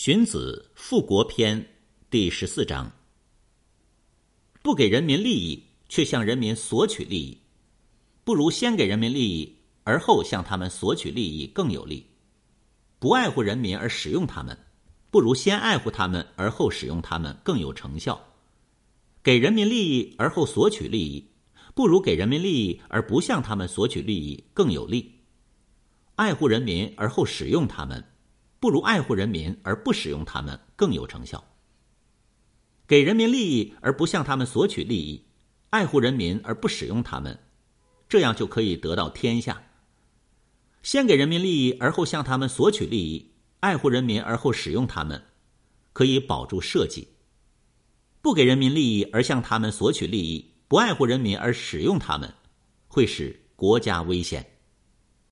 荀子《富国篇》第十四章：不给人民利益，却向人民索取利益，不如先给人民利益，而后向他们索取利益更有利；不爱护人民而使用他们，不如先爱护他们而后使用他们更有成效；给人民利益而后索取利益，不如给人民利益而不向他们索取利益更有利；爱护人民而后使用他们。不如爱护人民而不使用他们更有成效。给人民利益而不向他们索取利益，爱护人民而不使用他们，这样就可以得到天下。先给人民利益而后向他们索取利益，爱护人民而后使用他们，可以保住社稷。不给人民利益而向他们索取利益，不爱护人民而使用他们，会使国家危险。